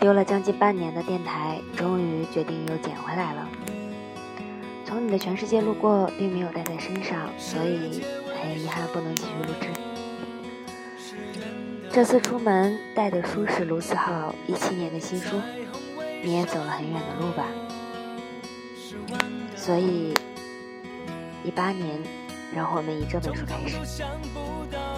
丢了将近半年的电台，终于决定又捡回来了。从你的全世界路过，并没有带在身上，所以很遗憾不能继续录制。这次出门带的书是卢思浩一七年的新书，你也走了很远的路吧？所以一八年，让我们以这本书开始。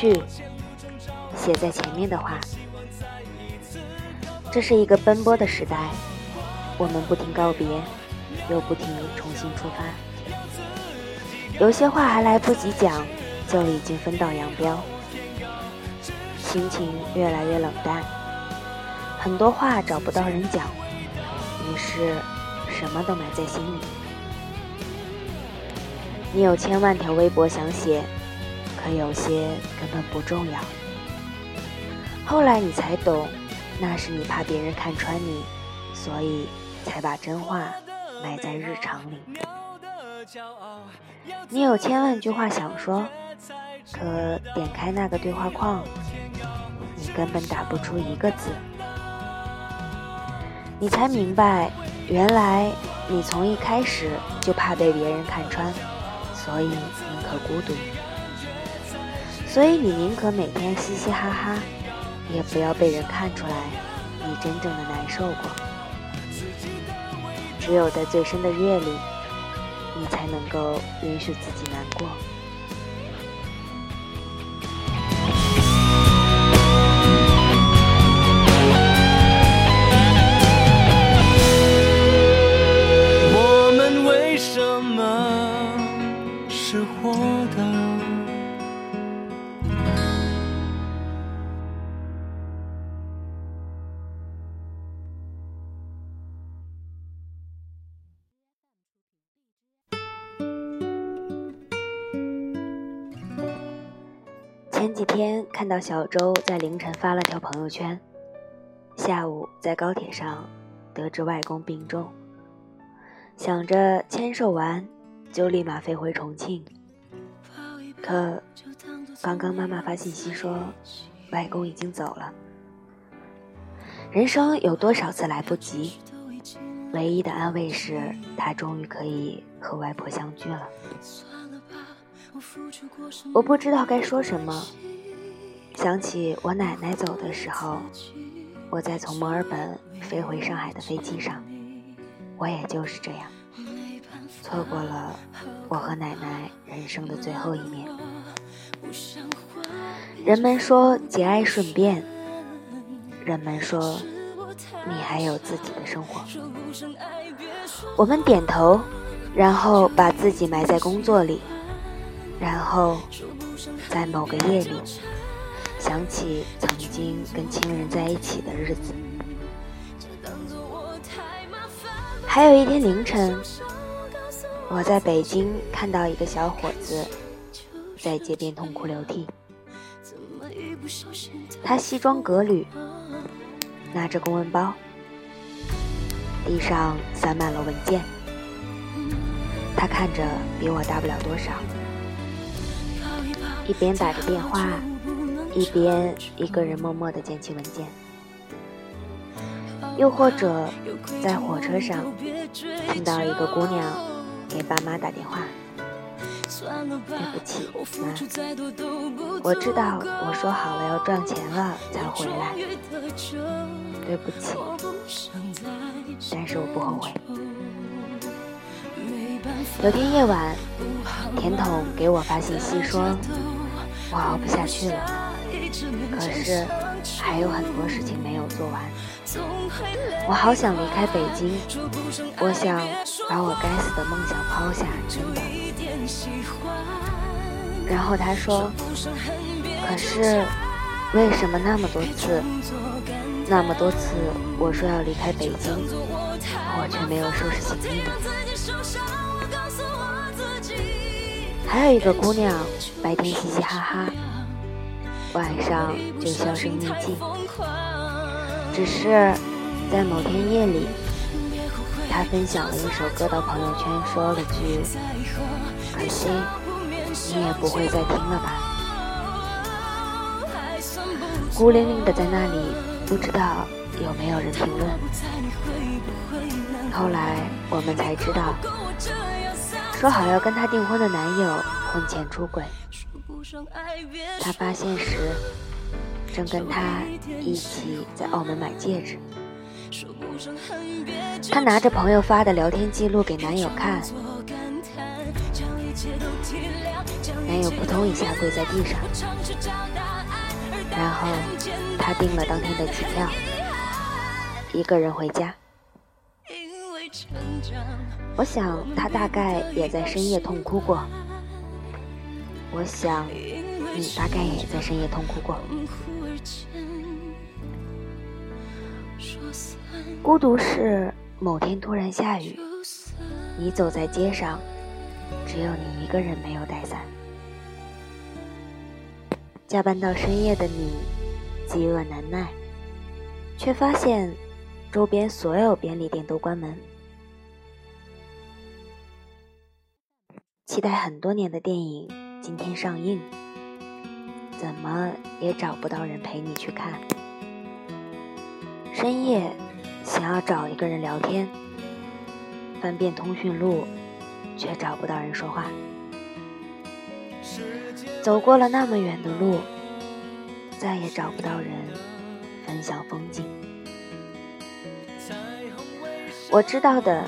序，写在前面的话。这是一个奔波的时代，我们不停告别，又不停重新出发。有些话还来不及讲，就已经分道扬镳。心情越来越冷淡，很多话找不到人讲，于是什么都埋在心里。你有千万条微博想写，可有些根本不重要。后来你才懂，那是你怕别人看穿你，所以才把真话埋在日常里。你有千万句话想说，可点开那个对话框。你根本打不出一个字，你才明白，原来你从一开始就怕被别人看穿，所以宁可孤独，所以你宁可每天嘻嘻哈哈，也不要被人看出来你真正的难受过。只有在最深的夜里，你才能够允许自己难过。前几天看到小周在凌晨发了条朋友圈，下午在高铁上得知外公病重，想着签售完就立马飞回重庆。可刚刚妈妈发信息说外公已经走了。人生有多少次来不及？唯一的安慰是他终于可以和外婆相聚了。我不知道该说什么。想起我奶奶走的时候，我在从墨尔本飞回上海的飞机上，我也就是这样，错过了我和奶奶人生的最后一面。人们说节哀顺变，人们说你还有自己的生活。我们点头，然后把自己埋在工作里。然后，在某个夜里，想起曾经跟亲人在一起的日子。还有一天凌晨，我在北京看到一个小伙子在街边痛哭流涕。他西装革履，拿着公文包，地上散满了文件。他看着比我大不了多少。一边打着电话，一边一个人默默地捡起文件，又或者在火车上听到一个姑娘给爸妈打电话，对不起，妈，我知道我说好了要赚钱了才回来，对不起，但是我不后悔。有天夜晚，甜筒给我发信息说，我熬不下去了，可是还有很多事情没有做完，我好想离开北京，我想把我该死的梦想抛下，真的。然后他说，可是为什么那么多次，那么多次我说要离开北京，我却没有收拾行李呢？还有一个姑娘，白天嘻嘻哈哈，晚上就销声匿迹。只是在某天夜里，她分享了一首歌到朋友圈，说了句：“可惜你也不会再听了吧。”孤零零的在那里，不知道有没有人评论。后来我们才知道。说好要跟她订婚的男友婚前出轨，她发现时正跟他一起在澳门买戒指。她拿着朋友发的聊天记录给男友看，男友扑通一下跪在地上，然后他订了当天的机票，一个人回家。我想他大概也在深夜痛哭过。我想你大概也在深夜痛哭过。孤独是某天突然下雨，你走在街上，只有你一个人没有带伞。加班到深夜的你，饥饿难耐，却发现周边所有便利店都关门。期待很多年的电影今天上映，怎么也找不到人陪你去看。深夜想要找一个人聊天，翻遍通讯录，却找不到人说话。走过了那么远的路，再也找不到人分享风景。我知道的，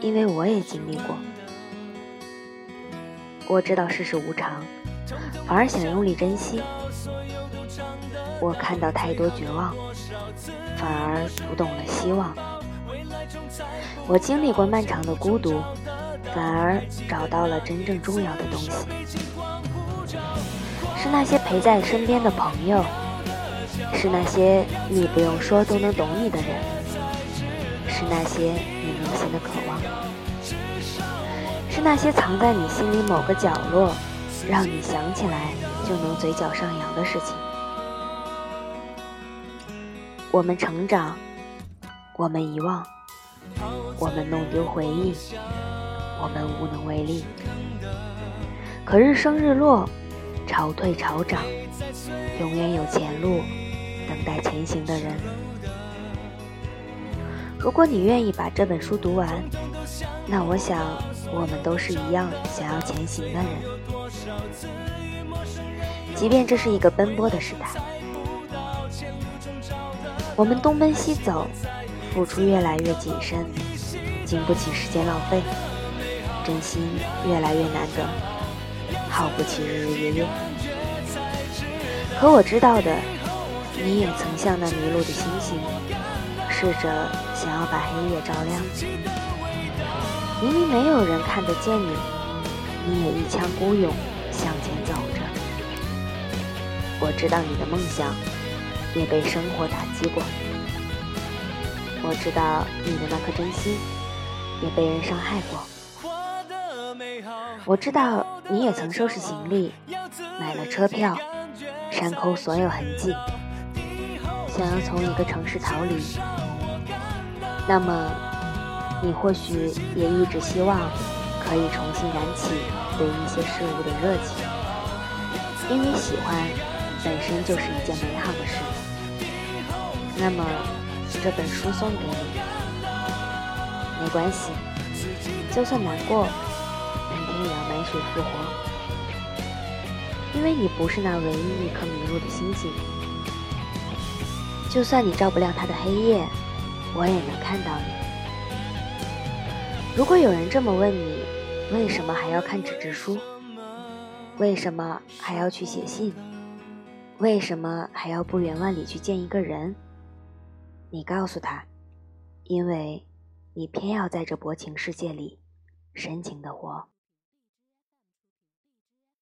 因为我也经历过。我知道世事无常，反而想用力珍惜。我看到太多绝望，反而读懂了希望。我经历过漫长的孤独，反而找到了真正重要的东西。是那些陪在身边的朋友，是那些你不用说都能懂你的人，是那些你内心的渴望。那些藏在你心里某个角落，让你想起来就能嘴角上扬的事情。我们成长，我们遗忘，我们弄丢回忆，我们无能为力。可日升日落，潮退潮涨，永远有前路等待前行的人。如果你愿意把这本书读完，那我想。我们都是一样想要前行的人，即便这是一个奔波的时代，我们东奔西走，付出越来越谨慎，经不起时间浪费，真心越来越难得，耗不起日日夜夜。可我知道的，你也曾像那迷路的星星，试着想要把黑夜照亮。明明没有人看得见你，你也一腔孤勇向前走着。我知道你的梦想也被生活打击过，我知道你的那颗真心也被人伤害过。我知道你也曾收拾行李，买了车票，删扣所有痕迹，想要从一个城市逃离。那么。你或许也一直希望可以重新燃起对一些事物的热情，因为喜欢本身就是一件美好的事。那么这本书送给你，没关系，就算难过，明天也要满血复活。因为你不是那唯一一颗迷路的星星，就算你照不亮它的黑夜，我也能看到你。如果有人这么问你，为什么还要看纸质书？为什么还要去写信？为什么还要不远万里去见一个人？你告诉他，因为，你偏要在这薄情世界里深情的活。